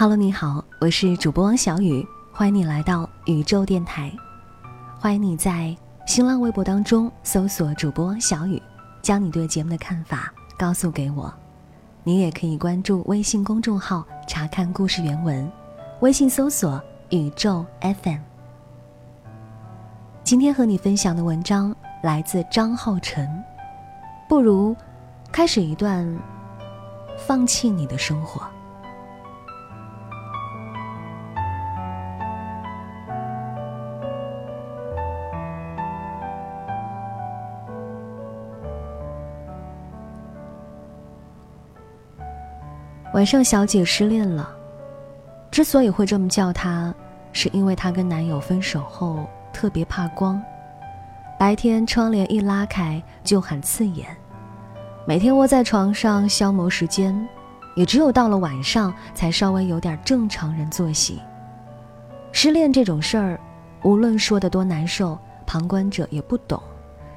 Hello，你好，我是主播王小雨，欢迎你来到宇宙电台。欢迎你在新浪微博当中搜索主播王小雨，将你对节目的看法告诉给我。你也可以关注微信公众号查看故事原文，微信搜索宇宙 FM。今天和你分享的文章来自张浩晨，不如开始一段放弃你的生活。晚上，小姐失恋了。之所以会这么叫她，是因为她跟男友分手后特别怕光，白天窗帘一拉开就很刺眼，每天窝在床上消磨时间，也只有到了晚上才稍微有点正常人作息。失恋这种事儿，无论说的多难受，旁观者也不懂，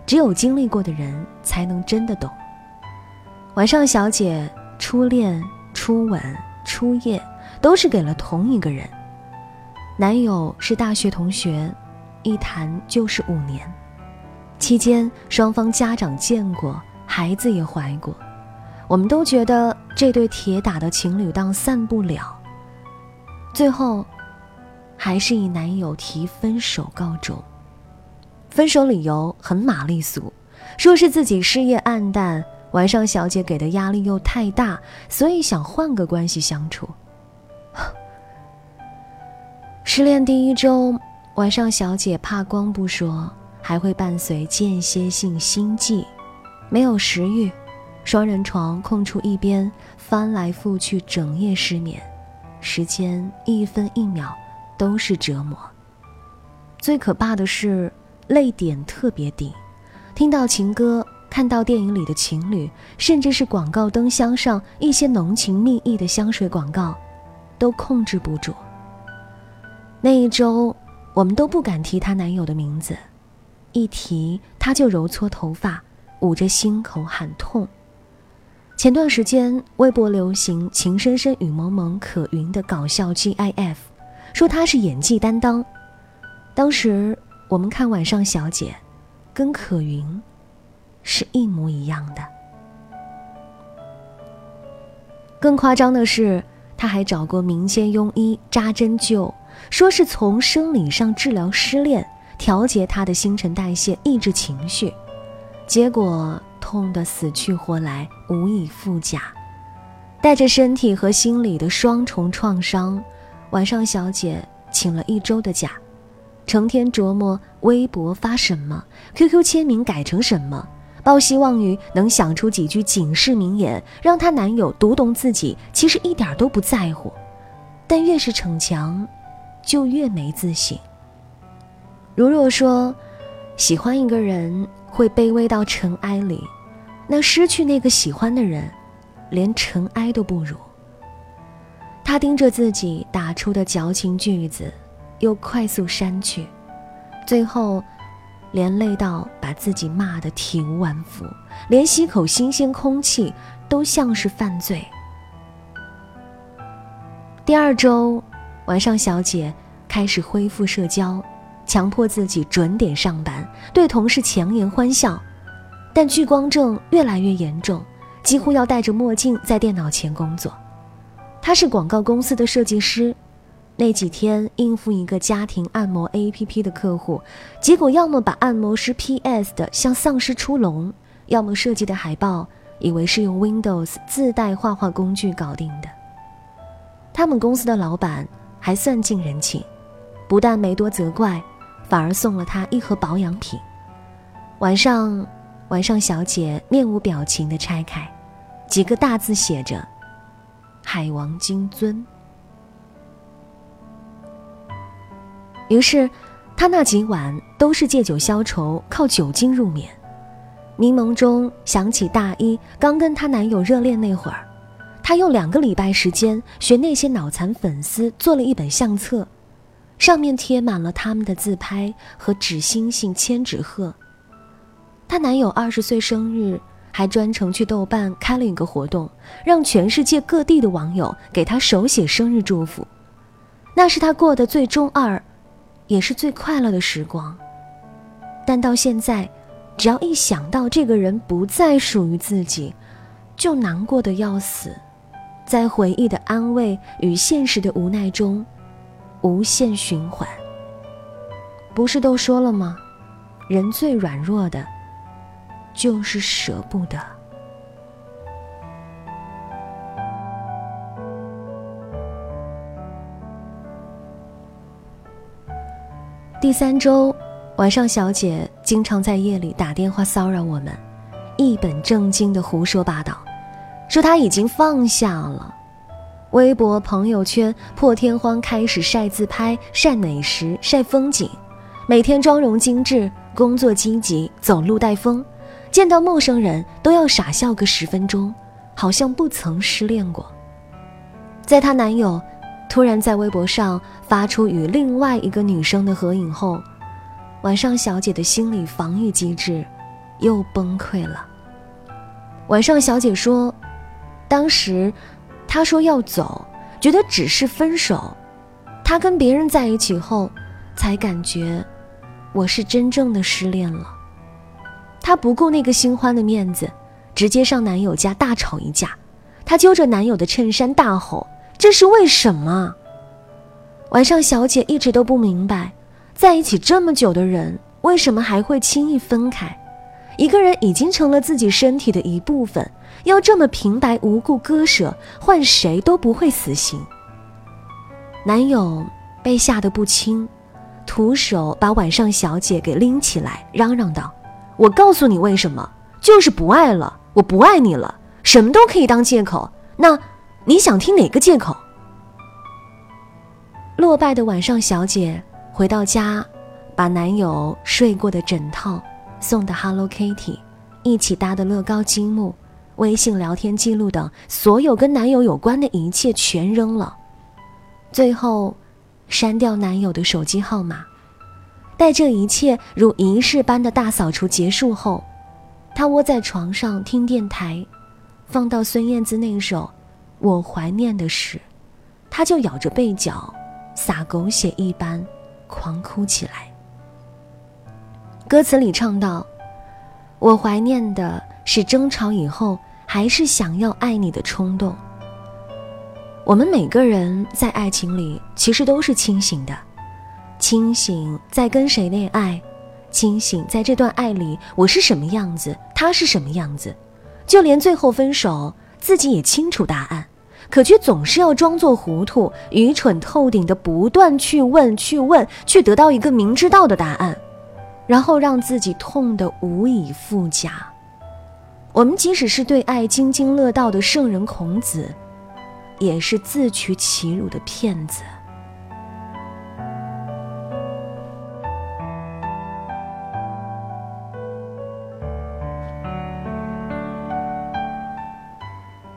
只有经历过的人才能真的懂。晚上，小姐初恋。初吻、初夜，都是给了同一个人。男友是大学同学，一谈就是五年，期间双方家长见过，孩子也怀过。我们都觉得这对铁打的情侣档散不了，最后，还是以男友提分手告终。分手理由很玛丽苏，说是自己事业暗淡。晚上，小姐给的压力又太大，所以想换个关系相处。失恋第一周，晚上小姐怕光不说，还会伴随间歇性心悸，没有食欲，双人床空出一边，翻来覆去，整夜失眠，时间一分一秒都是折磨。最可怕的是泪点特别低，听到情歌。看到电影里的情侣，甚至是广告灯箱上一些浓情蜜意的香水广告，都控制不住。那一周，我们都不敢提她男友的名字，一提她就揉搓头发，捂着心口喊痛。前段时间，微博流行“情深深雨蒙蒙可云”的搞笑 GIF，说她是演技担当。当时我们看《晚上小姐》，跟可云。是一模一样的。更夸张的是，他还找过民间庸医扎针灸，说是从生理上治疗失恋，调节他的新陈代谢，抑制情绪。结果痛得死去活来，无以复加，带着身体和心理的双重创伤。晚上，小姐请了一周的假，成天琢磨微博发什么，QQ 签名改成什么。抱希望于能想出几句警示名言，让她男友读懂自己其实一点都不在乎，但越是逞强，就越没自信。如若说喜欢一个人会卑微到尘埃里，那失去那个喜欢的人，连尘埃都不如。她盯着自己打出的矫情句子，又快速删去，最后。连累到把自己骂得体无完肤，连吸口新鲜空气都像是犯罪。第二周晚上，小姐开始恢复社交，强迫自己准点上班，对同事强颜欢笑，但聚光症越来越严重，几乎要戴着墨镜在电脑前工作。她是广告公司的设计师。那几天应付一个家庭按摩 APP 的客户，结果要么把按摩师 PS 的像丧尸出笼，要么设计的海报以为是用 Windows 自带画画工具搞定的。他们公司的老板还算尽人情，不但没多责怪，反而送了他一盒保养品。晚上，晚上小姐面无表情地拆开，几个大字写着：“海王金樽。于是，他那几晚都是借酒消愁，靠酒精入眠。迷蒙中想起大一刚跟她男友热恋那会儿，她用两个礼拜时间学那些脑残粉丝做了一本相册，上面贴满了他们的自拍和纸星星、千纸鹤。她男友二十岁生日，还专程去豆瓣开了一个活动，让全世界各地的网友给她手写生日祝福。那是她过的最中二，也是最快乐的时光。但到现在，只要一想到这个人不再属于自己，就难过的要死，在回忆的安慰与现实的无奈中，无限循环。不是都说了吗？人最软弱的。就是舍不得。第三周晚上，小姐经常在夜里打电话骚扰我们，一本正经的胡说八道，说她已经放下了。微博、朋友圈破天荒开始晒自拍、晒美食、晒风景，每天妆容精致，工作积极，走路带风。见到陌生人都要傻笑个十分钟，好像不曾失恋过。在她男友突然在微博上发出与另外一个女生的合影后，晚上小姐的心理防御机制又崩溃了。晚上小姐说，当时她说要走，觉得只是分手，他跟别人在一起后，才感觉我是真正的失恋了。她不顾那个新欢的面子，直接上男友家大吵一架。她揪着男友的衬衫大吼：“这是为什么？”晚上，小姐一直都不明白，在一起这么久的人，为什么还会轻易分开？一个人已经成了自己身体的一部分，要这么平白无故割舍，换谁都不会死心。男友被吓得不轻，徒手把晚上小姐给拎起来，嚷嚷道。我告诉你为什么，就是不爱了，我不爱你了，什么都可以当借口。那你想听哪个借口？落败的晚上，小姐回到家，把男友睡过的枕套、送的 Hello Kitty、一起搭的乐高积木、微信聊天记录等所有跟男友有关的一切全扔了，最后删掉男友的手机号码。待这一切如仪式般的大扫除结束后，她窝在床上听电台，放到孙燕姿那首《我怀念的事》，他就咬着被角，撒狗血一般狂哭起来。歌词里唱道：“我怀念的是争吵以后还是想要爱你的冲动。”我们每个人在爱情里其实都是清醒的。清醒在跟谁恋爱，清醒在这段爱里我是什么样子，他是什么样子，就连最后分手，自己也清楚答案，可却总是要装作糊涂、愚蠢透顶的不断去问、去问，去得到一个明知道的答案，然后让自己痛得无以复加。我们即使是对爱津津乐道的圣人孔子，也是自取其辱的骗子。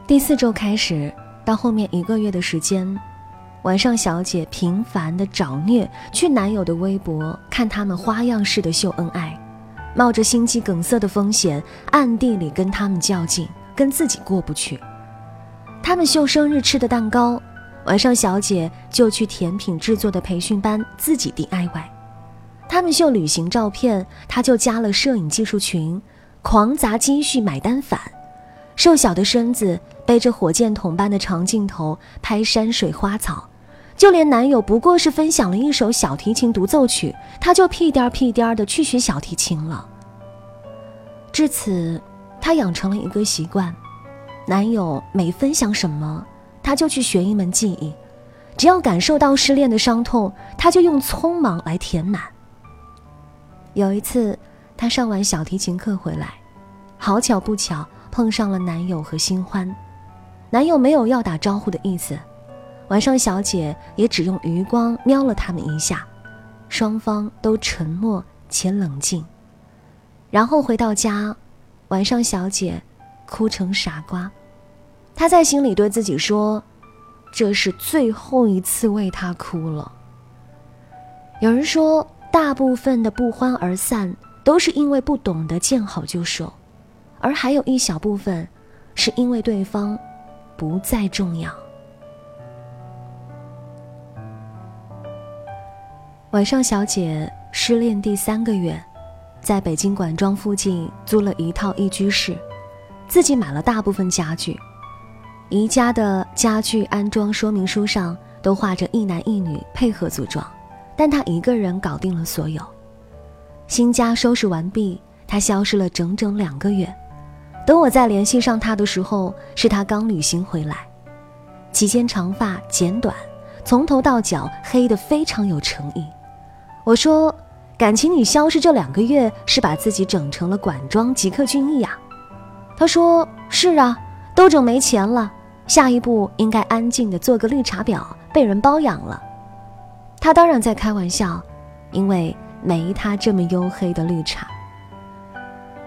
第四周开始到后面一个月的时间，晚上小姐频繁的找虐，去男友的微博看他们花样式的秀恩爱，冒着心肌梗塞的风险，暗地里跟他们较劲，跟自己过不去。他们秀生日吃的蛋糕，晚上小姐就去甜品制作的培训班自己 DIY；他们秀旅行照片，她就加了摄影技术群，狂砸积蓄买单返。瘦小的身子背着火箭筒般的长镜头拍山水花草，就连男友不过是分享了一首小提琴独奏曲，她就屁颠儿屁颠儿的去学小提琴了。至此，她养成了一个习惯：男友每分享什么，她就去学一门技艺；只要感受到失恋的伤痛，她就用匆忙来填满。有一次，她上完小提琴课回来，好巧不巧。碰上了男友和新欢，男友没有要打招呼的意思，晚上小姐也只用余光瞄了他们一下，双方都沉默且冷静。然后回到家，晚上小姐哭成傻瓜，她在心里对自己说：“这是最后一次为他哭了。”有人说，大部分的不欢而散都是因为不懂得见好就收，而还有一小部分，是因为对方不再重要。晚上小姐失恋第三个月，在北京管庄附近租了一套一居室，自己买了大部分家具。宜家的家具安装说明书上都画着一男一女配合组装。但他一个人搞定了所有。新家收拾完毕，他消失了整整两个月。等我再联系上他的时候，是他刚旅行回来，期间长发剪短，从头到脚黑得非常有诚意。我说：“感情你消失这两个月，是把自己整成了管庄吉克隽逸呀？”他说：“是啊，都整没钱了，下一步应该安静的做个绿茶婊，被人包养了。”他当然在开玩笑，因为没他这么黝黑的绿茶。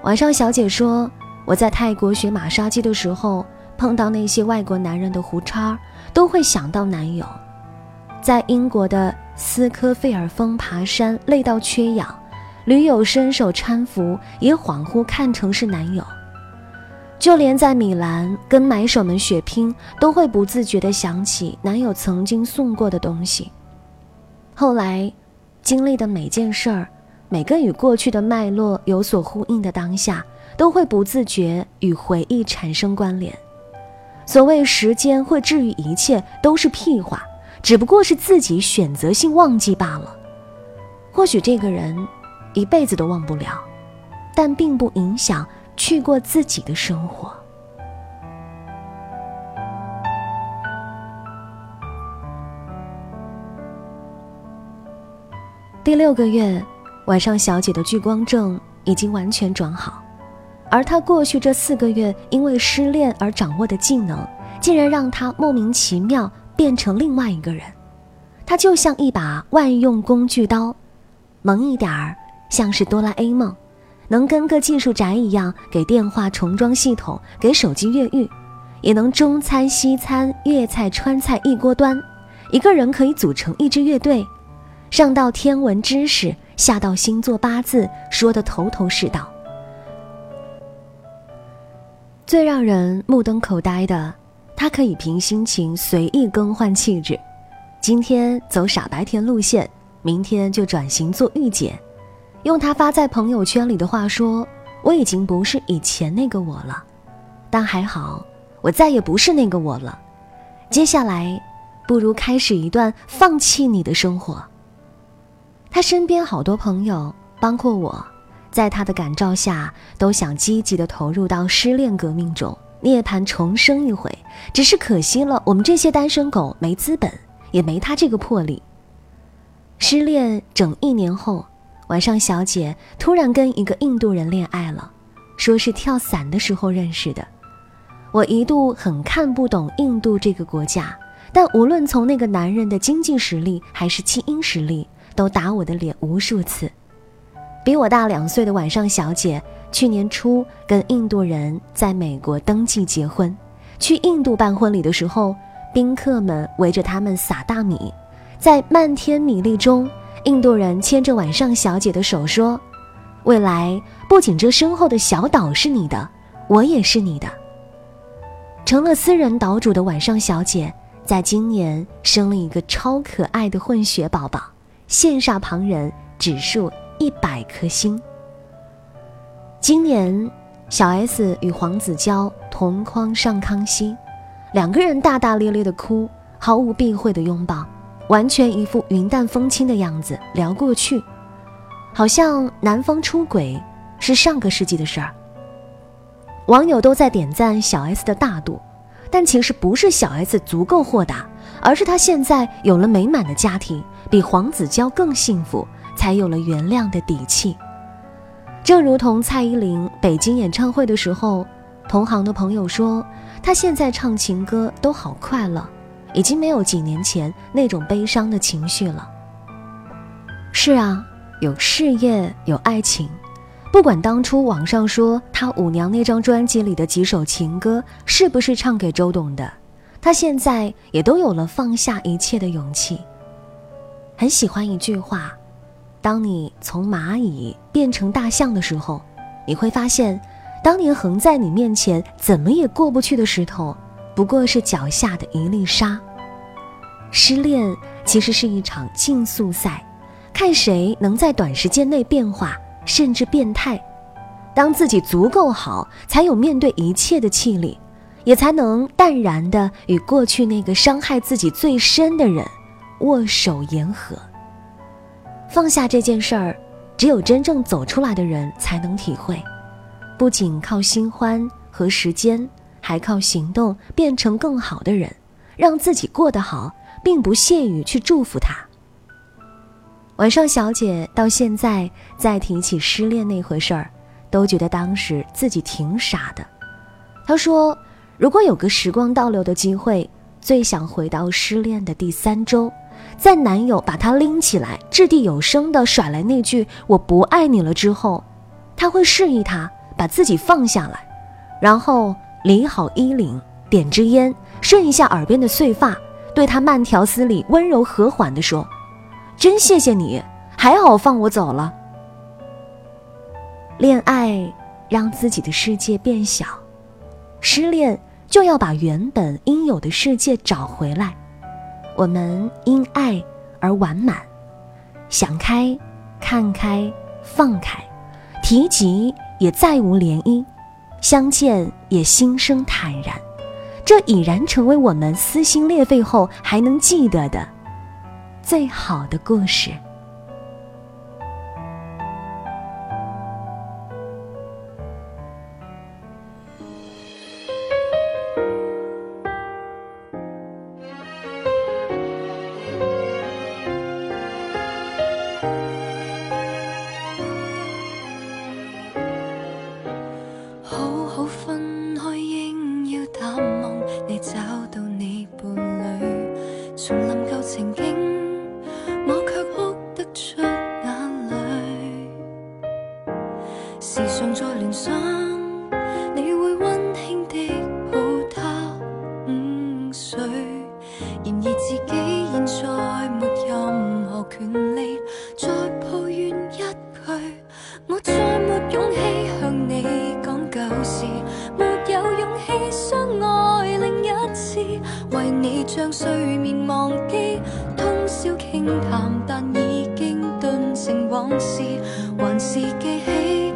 晚上，小姐说我在泰国学马杀鸡的时候，碰到那些外国男人的胡茬，都会想到男友。在英国的斯科费尔峰爬山累到缺氧，驴友伸手搀扶，也恍惚看成是男友。就连在米兰跟买手们血拼，都会不自觉地想起男友曾经送过的东西。后来，经历的每件事儿，每个与过去的脉络有所呼应的当下，都会不自觉与回忆产生关联。所谓时间会治愈一切，都是屁话，只不过是自己选择性忘记罢了。或许这个人一辈子都忘不了，但并不影响去过自己的生活。第六个月，晚上小姐的聚光症已经完全转好，而他过去这四个月因为失恋而掌握的技能，竟然让他莫名其妙变成另外一个人。他就像一把万用工具刀，萌一点儿像是哆啦 A 梦，能跟个技术宅一样给电话重装系统，给手机越狱，也能中餐西餐粤菜川菜一锅端，一个人可以组成一支乐队。上到天文知识，下到星座八字，说的头头是道。最让人目瞪口呆的，他可以凭心情随意更换气质，今天走傻白甜路线，明天就转型做御姐。用他发在朋友圈里的话说：“我已经不是以前那个我了，但还好，我再也不是那个我了。接下来，不如开始一段放弃你的生活。”他身边好多朋友，包括我，在他的感召下，都想积极的投入到失恋革命中，涅槃重生一回。只是可惜了，我们这些单身狗没资本，也没他这个魄力。失恋整一年后，晚上小姐突然跟一个印度人恋爱了，说是跳伞的时候认识的。我一度很看不懂印度这个国家，但无论从那个男人的经济实力还是基因实力。都打我的脸无数次。比我大两岁的晚上小姐，去年初跟印度人在美国登记结婚。去印度办婚礼的时候，宾客们围着他们撒大米，在漫天米粒中，印度人牵着晚上小姐的手说：“未来不仅这身后的小岛是你的，我也是你的。”成了私人岛主的晚上小姐，在今年生了一个超可爱的混血宝宝。羡煞旁人，指数一百颗星。今年，小 S 与黄子佼同框上康熙，两个人大大咧咧的哭，毫无避讳的拥抱，完全一副云淡风轻的样子聊过去，好像男方出轨是上个世纪的事儿。网友都在点赞小 S 的大度，但其实不是小 S 足够豁达。而是她现在有了美满的家庭，比黄子佼更幸福，才有了原谅的底气。正如同蔡依林北京演唱会的时候，同行的朋友说，他现在唱情歌都好快乐，已经没有几年前那种悲伤的情绪了。是啊，有事业，有爱情。不管当初网上说他舞娘那张专辑里的几首情歌是不是唱给周董的，他现在也都有了放下一切的勇气。很喜欢一句话：当你从蚂蚁变成大象的时候，你会发现，当年横在你面前怎么也过不去的石头，不过是脚下的一粒沙。失恋其实是一场竞速赛，看谁能在短时间内变化。甚至变态，当自己足够好，才有面对一切的气力，也才能淡然的与过去那个伤害自己最深的人握手言和。放下这件事儿，只有真正走出来的人才能体会，不仅靠新欢和时间，还靠行动变成更好的人，让自己过得好，并不屑于去祝福他。晚上，小姐到现在再提起失恋那回事儿，都觉得当时自己挺傻的。她说：“如果有个时光倒流的机会，最想回到失恋的第三周，在男友把她拎起来，掷地有声的甩来那句‘我不爱你了’之后，她会示意他把自己放下来，然后理好衣领，点支烟，顺一下耳边的碎发，对他慢条斯理、温柔和缓地说。”真谢谢你，还好放我走了。恋爱让自己的世界变小，失恋就要把原本应有的世界找回来。我们因爱而完满，想开、看开、放开，提及也再无涟漪，相见也心生坦然。这已然成为我们撕心裂肺后还能记得的。最好的故事。好分开应要淡忘你走还是记起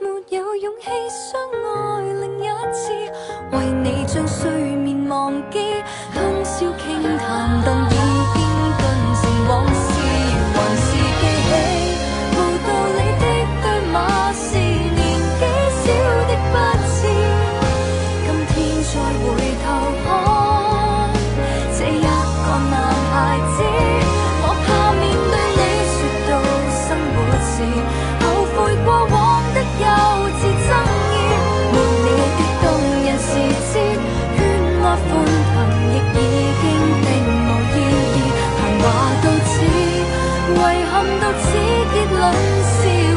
没有勇气相爱另一次为你将睡眠忘记。结论是